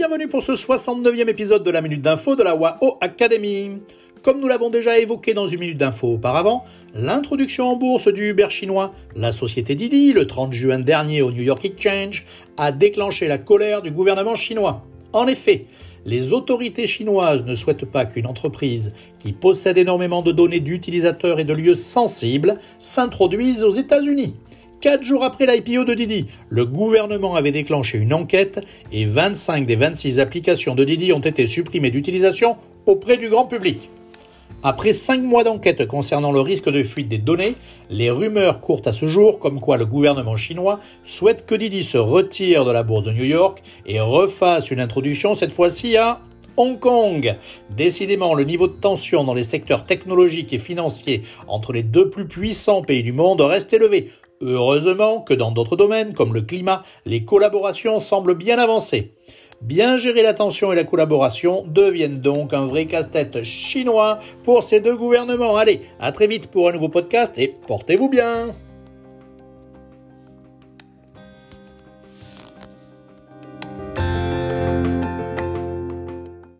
bienvenue pour ce 69e épisode de la Minute d'Info de la WAO Academy. Comme nous l'avons déjà évoqué dans une Minute d'Info auparavant, l'introduction en bourse du Uber chinois, la société Didi, le 30 juin dernier au New York Exchange, a déclenché la colère du gouvernement chinois. En effet, les autorités chinoises ne souhaitent pas qu'une entreprise qui possède énormément de données d'utilisateurs et de lieux sensibles s'introduise aux États-Unis. Quatre jours après l'IPO de Didi, le gouvernement avait déclenché une enquête et 25 des 26 applications de Didi ont été supprimées d'utilisation auprès du grand public. Après cinq mois d'enquête concernant le risque de fuite des données, les rumeurs courent à ce jour comme quoi le gouvernement chinois souhaite que Didi se retire de la bourse de New York et refasse une introduction cette fois-ci à Hong Kong. Décidément, le niveau de tension dans les secteurs technologiques et financiers entre les deux plus puissants pays du monde reste élevé, Heureusement que dans d'autres domaines, comme le climat, les collaborations semblent bien avancées. Bien gérer la tension et la collaboration deviennent donc un vrai casse-tête chinois pour ces deux gouvernements. Allez, à très vite pour un nouveau podcast et portez-vous bien